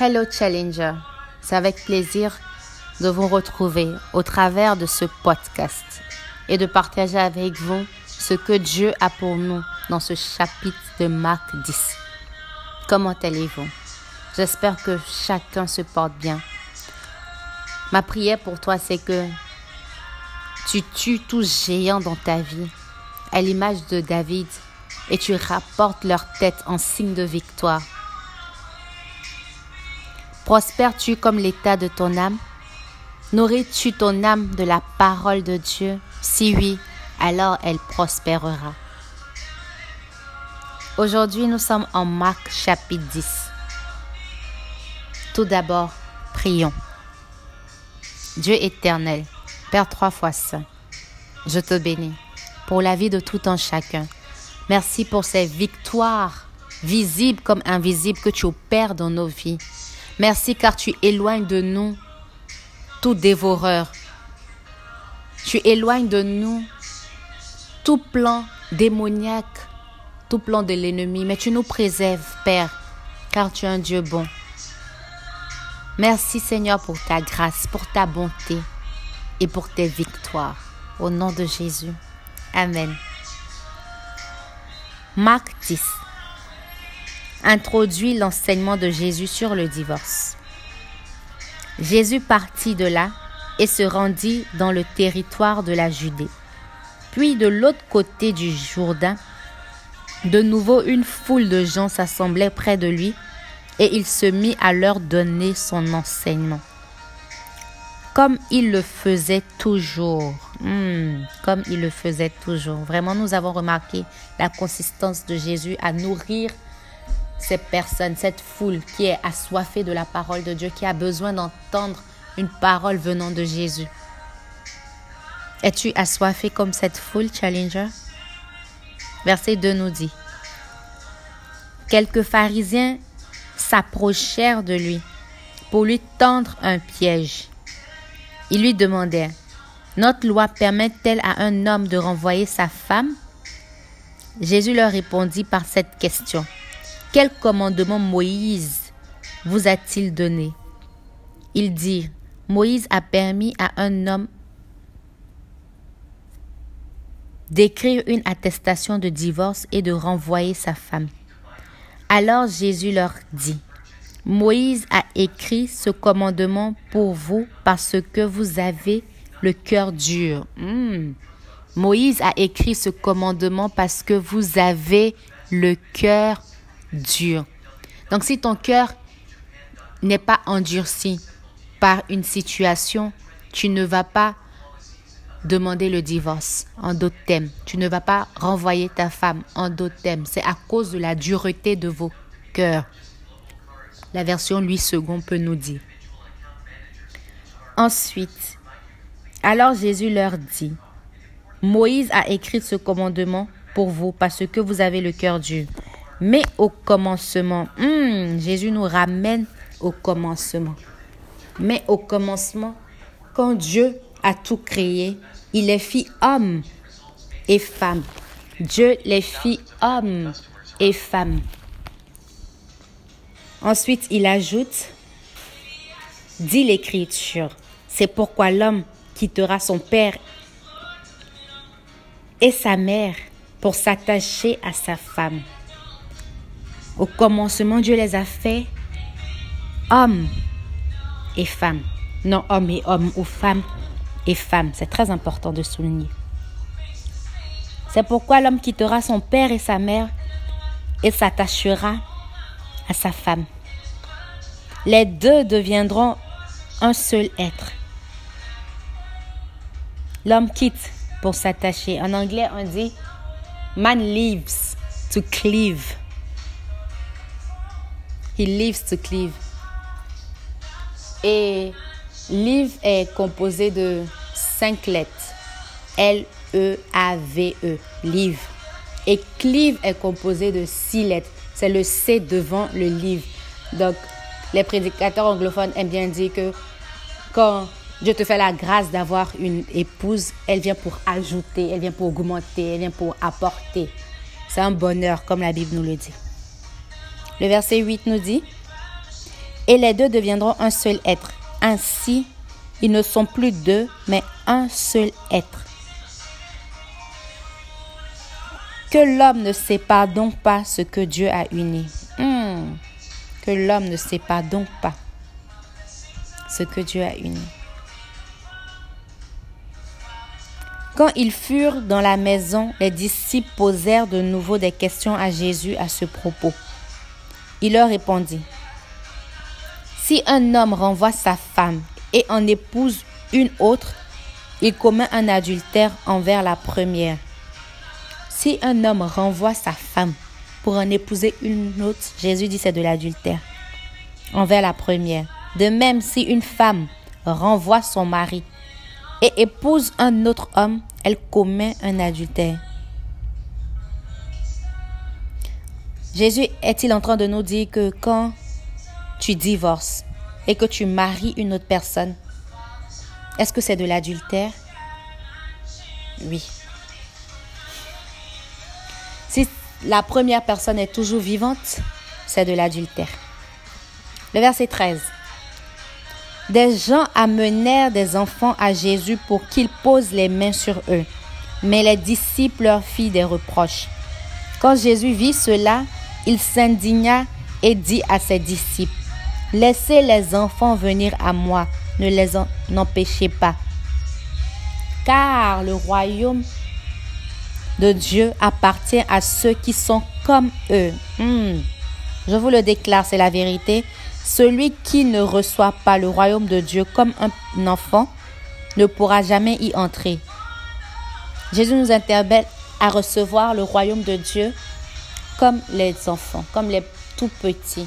Hello Challenger, c'est avec plaisir de vous retrouver au travers de ce podcast et de partager avec vous ce que Dieu a pour nous dans ce chapitre de Marc 10. Comment allez-vous? J'espère que chacun se porte bien. Ma prière pour toi, c'est que tu tues tout géant dans ta vie, à l'image de David, et tu rapportes leur tête en signe de victoire. Prospères-tu comme l'état de ton âme? Nourris-tu ton âme de la parole de Dieu? Si oui, alors elle prospérera. Aujourd'hui, nous sommes en Marc chapitre 10. Tout d'abord, prions. Dieu éternel, Père trois fois saint, je te bénis pour la vie de tout un chacun. Merci pour ces victoires visibles comme invisibles que tu opères dans nos vies. Merci car tu éloignes de nous tout dévoreur. Tu éloignes de nous tout plan démoniaque, tout plan de l'ennemi, mais tu nous préserves, Père, car tu es un Dieu bon. Merci Seigneur pour ta grâce, pour ta bonté et pour tes victoires. Au nom de Jésus. Amen. Marc 10 introduit l'enseignement de Jésus sur le divorce. Jésus partit de là et se rendit dans le territoire de la Judée. Puis de l'autre côté du Jourdain, de nouveau une foule de gens s'assemblait près de lui et il se mit à leur donner son enseignement. Comme il le faisait toujours. Hmm, comme il le faisait toujours. Vraiment, nous avons remarqué la consistance de Jésus à nourrir ces personnes, cette foule qui est assoiffée de la parole de Dieu, qui a besoin d'entendre une parole venant de Jésus. Es-tu assoiffé comme cette foule, Challenger? Verset 2 nous dit, Quelques pharisiens s'approchèrent de lui pour lui tendre un piège. Ils lui demandèrent, Notre loi permet-elle à un homme de renvoyer sa femme? Jésus leur répondit par cette question. Quel commandement Moïse vous a-t-il donné? Il dit, Moïse a permis à un homme d'écrire une attestation de divorce et de renvoyer sa femme. Alors Jésus leur dit, Moïse a écrit ce commandement pour vous parce que vous avez le cœur dur. Hmm. Moïse a écrit ce commandement parce que vous avez le cœur Donc si ton cœur n'est pas endurci par une situation, tu ne vas pas demander le divorce en d'autres thèmes. Tu ne vas pas renvoyer ta femme en d'autres thèmes. C'est à cause de la dureté de vos cœurs. La version 8 second peut nous dire. Ensuite, alors Jésus leur dit, Moïse a écrit ce commandement pour vous parce que vous avez le cœur dur. Mais au commencement, hmm, Jésus nous ramène au commencement. Mais au commencement, quand Dieu a tout créé, il est fit homme et femme. Dieu les fit homme et femme. Ensuite, il ajoute, dit l'Écriture, c'est pourquoi l'homme quittera son père et sa mère pour s'attacher à sa femme. Au commencement, Dieu les a fait hommes et femmes. Non hommes et hommes ou femmes et femmes. C'est très important de souligner. C'est pourquoi l'homme quittera son père et sa mère et s'attachera à sa femme. Les deux deviendront un seul être. L'homme quitte pour s'attacher. En anglais, on dit man leaves to cleave. He lives to cleave. Et live est composé de cinq lettres. L-E-A-V-E. Live. Et cleave est composé de six lettres. C'est le C devant le live. Donc, les prédicateurs anglophones aiment bien dire que quand Dieu te fait la grâce d'avoir une épouse, elle vient pour ajouter, elle vient pour augmenter, elle vient pour apporter. C'est un bonheur, comme la Bible nous le dit. Le verset 8 nous dit, et les deux deviendront un seul être. Ainsi, ils ne sont plus deux, mais un seul être. Que l'homme ne sépare donc pas ce que Dieu a uni. Hmm. Que l'homme ne sépare donc pas ce que Dieu a uni. Quand ils furent dans la maison, les disciples posèrent de nouveau des questions à Jésus à ce propos. Il leur répondit, Si un homme renvoie sa femme et en épouse une autre, il commet un adultère envers la première. Si un homme renvoie sa femme pour en épouser une autre, Jésus dit c'est de l'adultère envers la première. De même, si une femme renvoie son mari et épouse un autre homme, elle commet un adultère. Jésus est-il en train de nous dire que quand tu divorces et que tu maries une autre personne, est-ce que c'est de l'adultère? Oui. Si la première personne est toujours vivante, c'est de l'adultère. Le verset 13. Des gens amenèrent des enfants à Jésus pour qu'il pose les mains sur eux. Mais les disciples leur firent des reproches. Quand Jésus vit cela, il s'indigna et dit à ses disciples, Laissez les enfants venir à moi, ne les empêchez pas. Car le royaume de Dieu appartient à ceux qui sont comme eux. Hmm. Je vous le déclare, c'est la vérité. Celui qui ne reçoit pas le royaume de Dieu comme un enfant ne pourra jamais y entrer. Jésus nous interpelle à recevoir le royaume de Dieu comme les enfants, comme les tout petits.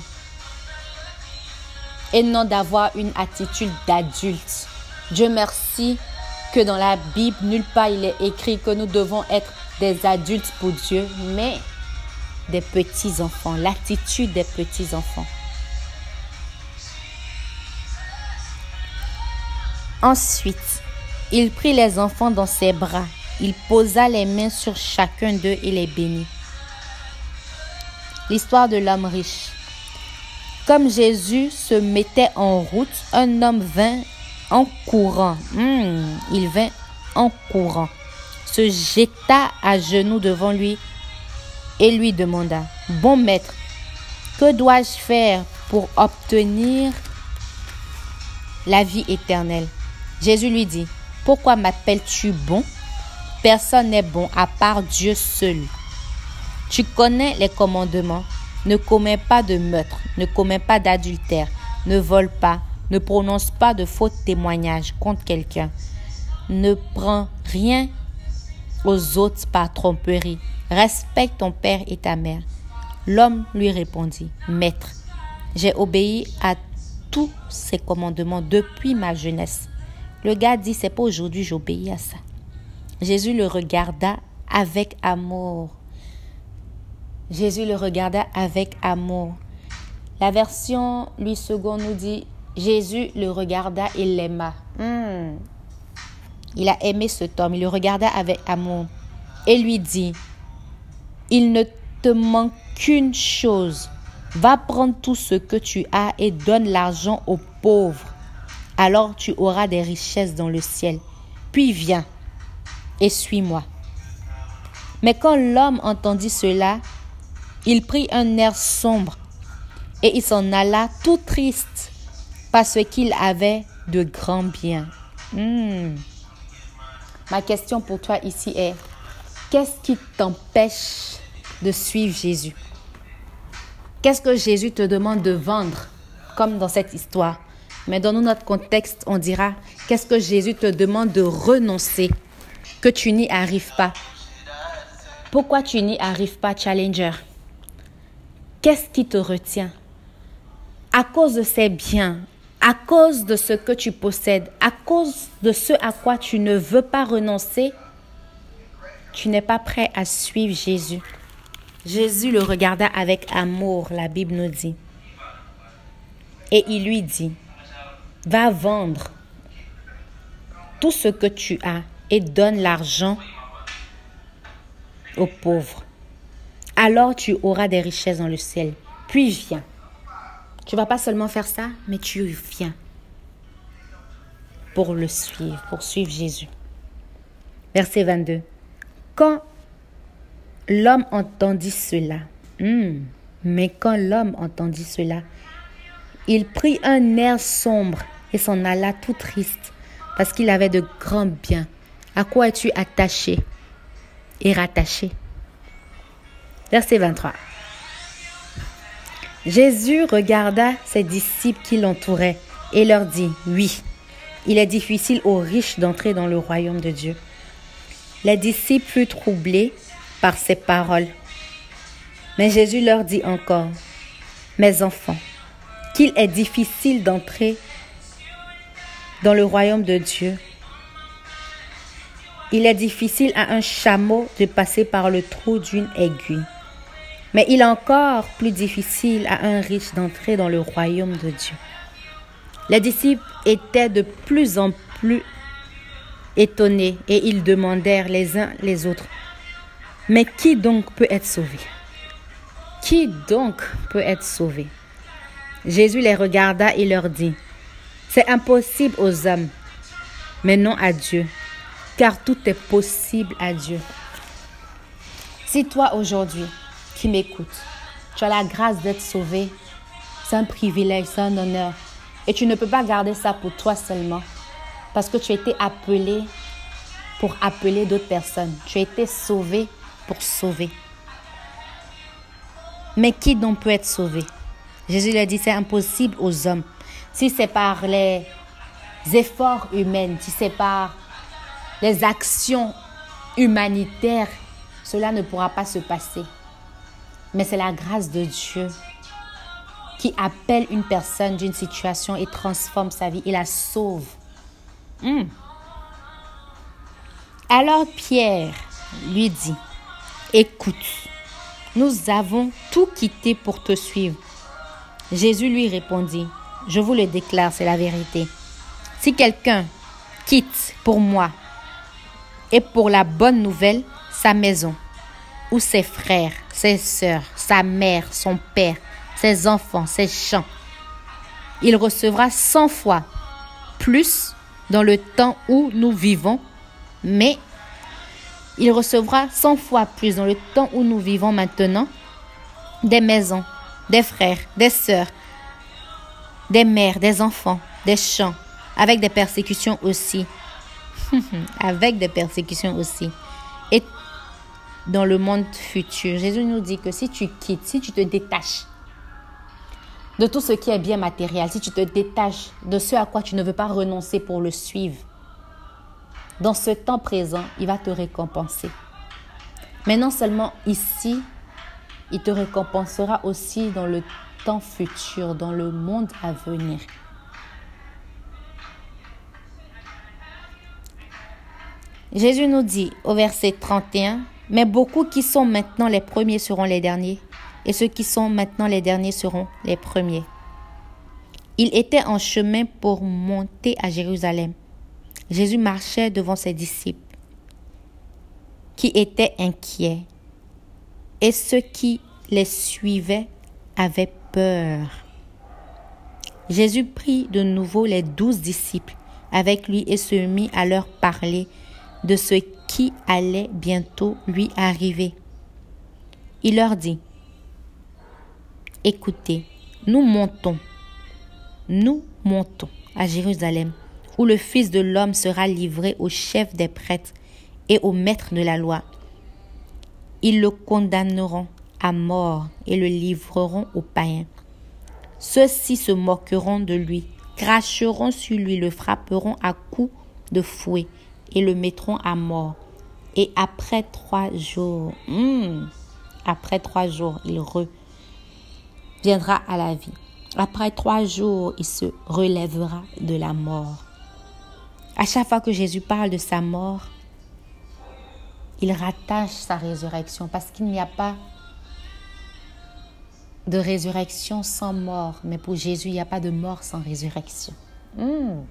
Et non d'avoir une attitude d'adulte. Dieu merci que dans la Bible, nulle part il est écrit que nous devons être des adultes pour Dieu, mais des petits enfants, l'attitude des petits enfants. Ensuite, il prit les enfants dans ses bras, il posa les mains sur chacun d'eux et les bénit. L'histoire de l'homme riche. Comme Jésus se mettait en route, un homme vint en courant. Hmm, il vint en courant, se jeta à genoux devant lui et lui demanda, Bon maître, que dois-je faire pour obtenir la vie éternelle Jésus lui dit, Pourquoi m'appelles-tu bon? Personne n'est bon à part Dieu seul. Tu connais les commandements. Ne commets pas de meurtre, ne commets pas d'adultère, ne vole pas, ne prononce pas de faux témoignages contre quelqu'un. Ne prends rien aux autres par tromperie. Respecte ton père et ta mère. L'homme lui répondit, Maître, j'ai obéi à tous ces commandements depuis ma jeunesse. Le gars dit, c'est pas aujourd'hui, j'obéis à ça. Jésus le regarda avec amour. Jésus le regarda avec amour. La version lui seconde nous dit, Jésus le regarda et l'aima. Hmm. Il a aimé cet homme, il le regarda avec amour et lui dit, il ne te manque qu'une chose. Va prendre tout ce que tu as et donne l'argent aux pauvres alors tu auras des richesses dans le ciel. Puis viens et suis-moi. Mais quand l'homme entendit cela, il prit un air sombre et il s'en alla tout triste parce qu'il avait de grands biens. Hmm. Ma question pour toi ici est, qu'est-ce qui t'empêche de suivre Jésus? Qu'est-ce que Jésus te demande de vendre, comme dans cette histoire? Mais dans notre contexte, on dira, qu'est-ce que Jésus te demande de renoncer, que tu n'y arrives pas? Pourquoi tu n'y arrives pas, Challenger? Qu'est-ce qui te retient? À cause de ces biens, à cause de ce que tu possèdes, à cause de ce à quoi tu ne veux pas renoncer, tu n'es pas prêt à suivre Jésus. Jésus le regarda avec amour, la Bible nous dit. Et il lui dit, Va vendre tout ce que tu as et donne l'argent aux pauvres. Alors tu auras des richesses dans le ciel. Puis viens Tu vas pas seulement faire ça, mais tu viens pour le suivre, pour suivre Jésus. Verset 22. Quand l'homme entendit cela, hmm, mais quand l'homme entendit cela, il prit un air sombre et s'en alla tout triste, parce qu'il avait de grands biens. À quoi es-tu attaché et rattaché? Verset 23. Jésus regarda ses disciples qui l'entouraient et leur dit, Oui, il est difficile aux riches d'entrer dans le royaume de Dieu. Les disciples furent troublés par ces paroles. Mais Jésus leur dit encore, Mes enfants, qu'il est difficile d'entrer dans le royaume de Dieu. Il est difficile à un chameau de passer par le trou d'une aiguille. Mais il est encore plus difficile à un riche d'entrer dans le royaume de Dieu. Les disciples étaient de plus en plus étonnés et ils demandèrent les uns les autres, mais qui donc peut être sauvé Qui donc peut être sauvé? Jésus les regarda et leur dit, c'est impossible aux hommes, mais non à Dieu, car tout est possible à Dieu. Si toi aujourd'hui, qui m'écoute. Tu as la grâce d'être sauvé. C'est un privilège, c'est un honneur. Et tu ne peux pas garder ça pour toi seulement. Parce que tu as été appelé pour appeler d'autres personnes. Tu as été sauvé pour sauver. Mais qui donc peut être sauvé? Jésus lui a dit, c'est impossible aux hommes. Si c'est par les efforts humains, si c'est par les actions humanitaires, cela ne pourra pas se passer. Mais c'est la grâce de Dieu qui appelle une personne d'une situation et transforme sa vie et la sauve. Hmm. Alors Pierre lui dit, écoute, nous avons tout quitté pour te suivre. Jésus lui répondit, je vous le déclare, c'est la vérité. Si quelqu'un quitte pour moi et pour la bonne nouvelle sa maison, ou ses frères, ses sœurs, sa mère, son père, ses enfants, ses champs. Il recevra cent fois plus dans le temps où nous vivons, mais il recevra cent fois plus dans le temps où nous vivons maintenant des maisons, des frères, des sœurs, des mères, des enfants, des champs, avec des persécutions aussi. avec des persécutions aussi. Dans le monde futur. Jésus nous dit que si tu quittes, si tu te détaches de tout ce qui est bien matériel, si tu te détaches de ce à quoi tu ne veux pas renoncer pour le suivre, dans ce temps présent, il va te récompenser. Mais non seulement ici, il te récompensera aussi dans le temps futur, dans le monde à venir. Jésus nous dit au verset 31, mais beaucoup qui sont maintenant les premiers seront les derniers, et ceux qui sont maintenant les derniers seront les premiers. Il était en chemin pour monter à Jérusalem. Jésus marchait devant ses disciples, qui étaient inquiets, et ceux qui les suivaient avaient peur. Jésus prit de nouveau les douze disciples avec lui et se mit à leur parler de ce qui allait bientôt lui arriver. Il leur dit, Écoutez, nous montons, nous montons à Jérusalem, où le Fils de l'homme sera livré au chef des prêtres et au maître de la loi. Ils le condamneront à mort et le livreront aux païens. Ceux-ci se moqueront de lui, cracheront sur lui, le frapperont à coups de fouet et le mettront à mort. Et après trois jours, hmm, après trois jours, il reviendra à la vie. Après trois jours, il se relèvera de la mort. À chaque fois que Jésus parle de sa mort, il rattache sa résurrection parce qu'il n'y a pas de résurrection sans mort. Mais pour Jésus, il n'y a pas de mort sans résurrection. Hmm.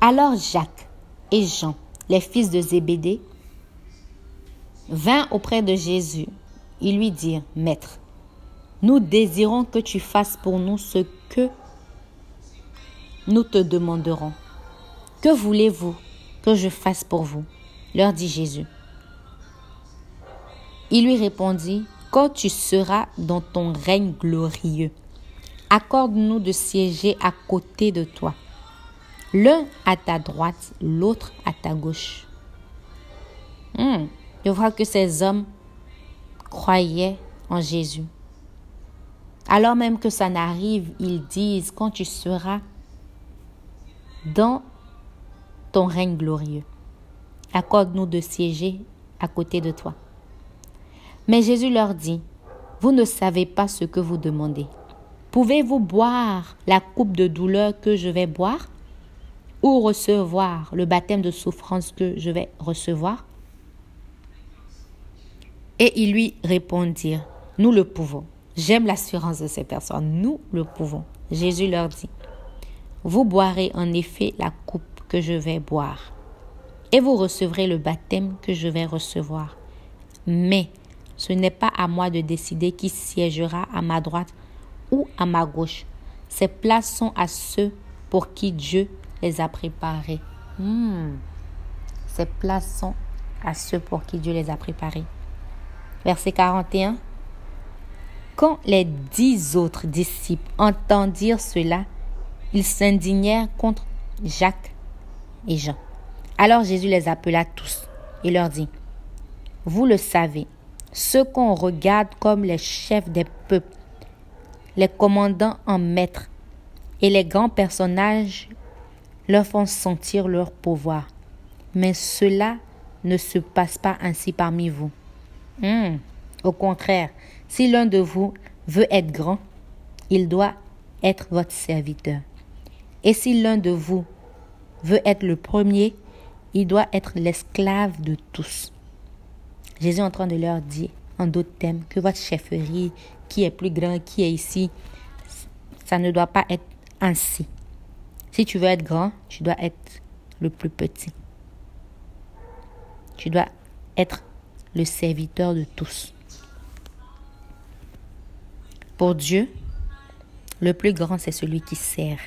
Alors Jacques et Jean, les fils de Zébédée, vinrent auprès de Jésus. Ils lui dirent, Maître, nous désirons que tu fasses pour nous ce que nous te demanderons. Que voulez-vous que je fasse pour vous? Leur dit Jésus. Il lui répondit, Quand tu seras dans ton règne glorieux, accorde-nous de siéger à côté de toi, l'un à ta droite, l'autre à ta gauche. Hmm, je vois que ces hommes croyaient en Jésus. Alors même que ça n'arrive, ils disent, quand tu seras dans ton règne glorieux, accorde-nous de siéger à côté de toi. Mais Jésus leur dit, vous ne savez pas ce que vous demandez. Pouvez-vous boire la coupe de douleur que je vais boire? Ou recevoir le baptême de souffrance que je vais recevoir Et ils lui répondirent, nous le pouvons. J'aime l'assurance de ces personnes, nous le pouvons. Jésus leur dit, vous boirez en effet la coupe que je vais boire, et vous recevrez le baptême que je vais recevoir. Mais ce n'est pas à moi de décider qui siégera à ma droite ou à ma gauche. Ces places sont à ceux pour qui Dieu les a préparées. Hmm. Ces places à ceux pour qui Dieu les a préparées. Verset 41. Quand les dix autres disciples entendirent cela, ils s'indignèrent contre Jacques et Jean. Alors Jésus les appela tous et leur dit, Vous le savez, ceux qu'on regarde comme les chefs des peuples, les commandants en maître et les grands personnages leur font sentir leur pouvoir. Mais cela ne se passe pas ainsi parmi vous. Hmm. Au contraire, si l'un de vous veut être grand, il doit être votre serviteur. Et si l'un de vous veut être le premier, il doit être l'esclave de tous. Jésus est en train de leur dire, en d'autres thèmes, que votre chefferie, qui est plus grand, qui est ici, ça ne doit pas être ainsi. Si tu veux être grand, tu dois être le plus petit. Tu dois être le serviteur de tous. Pour Dieu, le plus grand, c'est celui qui sert.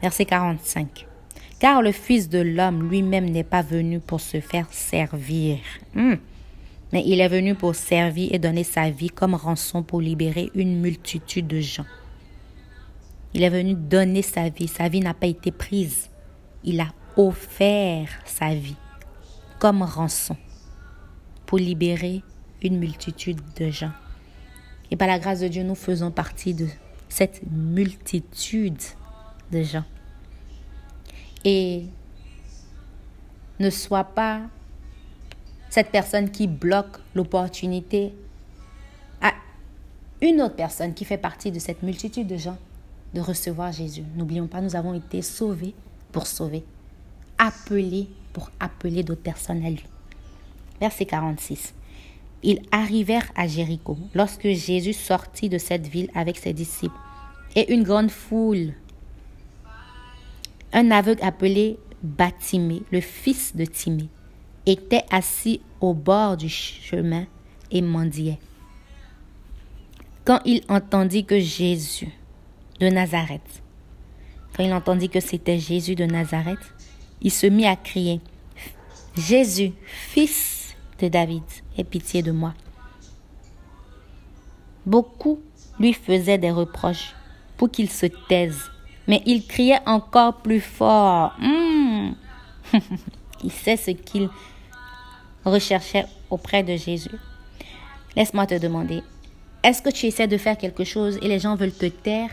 Verset 45. Car le Fils de l'homme lui-même n'est pas venu pour se faire servir, hmm. mais il est venu pour servir et donner sa vie comme rançon pour libérer une multitude de gens. Il est venu donner sa vie. Sa vie n'a pas été prise. Il a offert sa vie comme rançon pour libérer une multitude de gens. Et par la grâce de Dieu, nous faisons partie de cette multitude de gens et ne sois pas cette personne qui bloque l'opportunité à une autre personne qui fait partie de cette multitude de gens de recevoir Jésus. N'oublions pas, nous avons été sauvés pour sauver, appelés pour appeler d'autres personnes à lui. Verset 46. Ils arrivèrent à Jéricho lorsque Jésus sortit de cette ville avec ses disciples et une grande foule un aveugle appelé Batimé, le fils de Timée, était assis au bord du chemin et mendiait. Quand il entendit que Jésus de Nazareth, quand il entendit que c'était Jésus de Nazareth, il se mit à crier, Jésus, fils de David, aie pitié de moi. Beaucoup lui faisaient des reproches pour qu'il se taise mais il criait encore plus fort. Hmm. il sait ce qu'il recherchait auprès de Jésus. Laisse-moi te demander, est-ce que tu essaies de faire quelque chose et les gens veulent te taire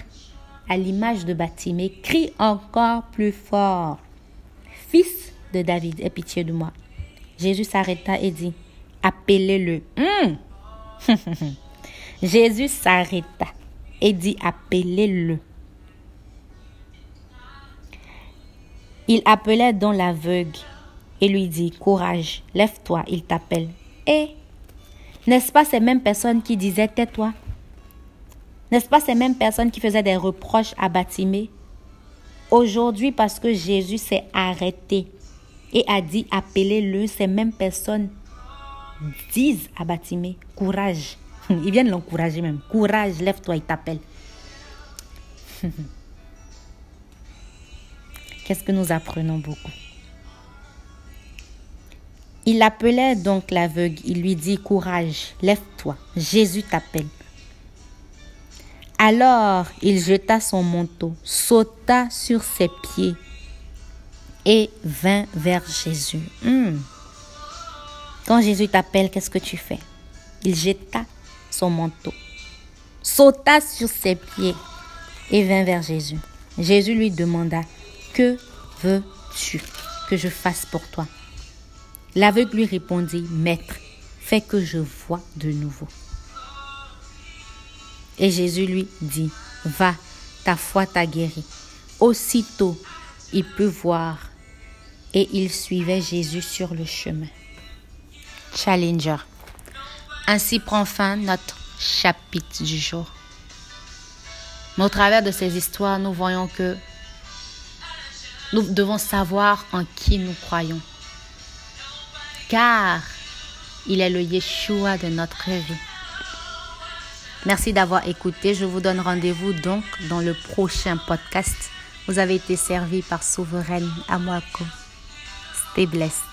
À l'image de Batimée, crie encore plus fort. Fils de David, aie pitié de moi. Jésus s'arrêta et dit, appelez-le. Hmm. Jésus s'arrêta et dit, appelez-le. Il appelait donc l'aveugle et lui dit, Courage, lève-toi, il t'appelle. Et n'est-ce pas ces mêmes personnes qui disaient, Tais-toi? N'est-ce pas ces mêmes personnes qui faisaient des reproches à Batimée Aujourd'hui, parce que Jésus s'est arrêté et a dit, Appelez-le, ces mêmes personnes disent à Batimée, Courage, Ils viennent l'encourager même. Courage, lève-toi, il t'appelle. Qu'est-ce que nous apprenons beaucoup? Il appelait donc l'aveugle. Il lui dit, courage, lève-toi, Jésus t'appelle. Alors il jeta son manteau, sauta sur ses pieds et vint vers Jésus. Hmm. Quand Jésus t'appelle, qu'est-ce que tu fais? Il jeta son manteau, sauta sur ses pieds et vint vers Jésus. Jésus lui demanda, Que veux-tu que je fasse pour toi? L'aveugle lui répondit, Maître, fais que je vois de nouveau. Et Jésus lui dit, Va, ta foi t'a guéri. Aussitôt, il peut voir. Et il suivait Jésus sur le chemin. Challenger. Ainsi prend fin notre chapitre du jour. Mais au travers de ces histoires, nous voyons que nous devons savoir en qui nous croyons. Car il est le Yeshua de notre vie. Merci d'avoir écouté. Je vous donne rendez-vous donc dans le prochain podcast. Vous avez été servi par Souveraine Amwako. Stay blessed.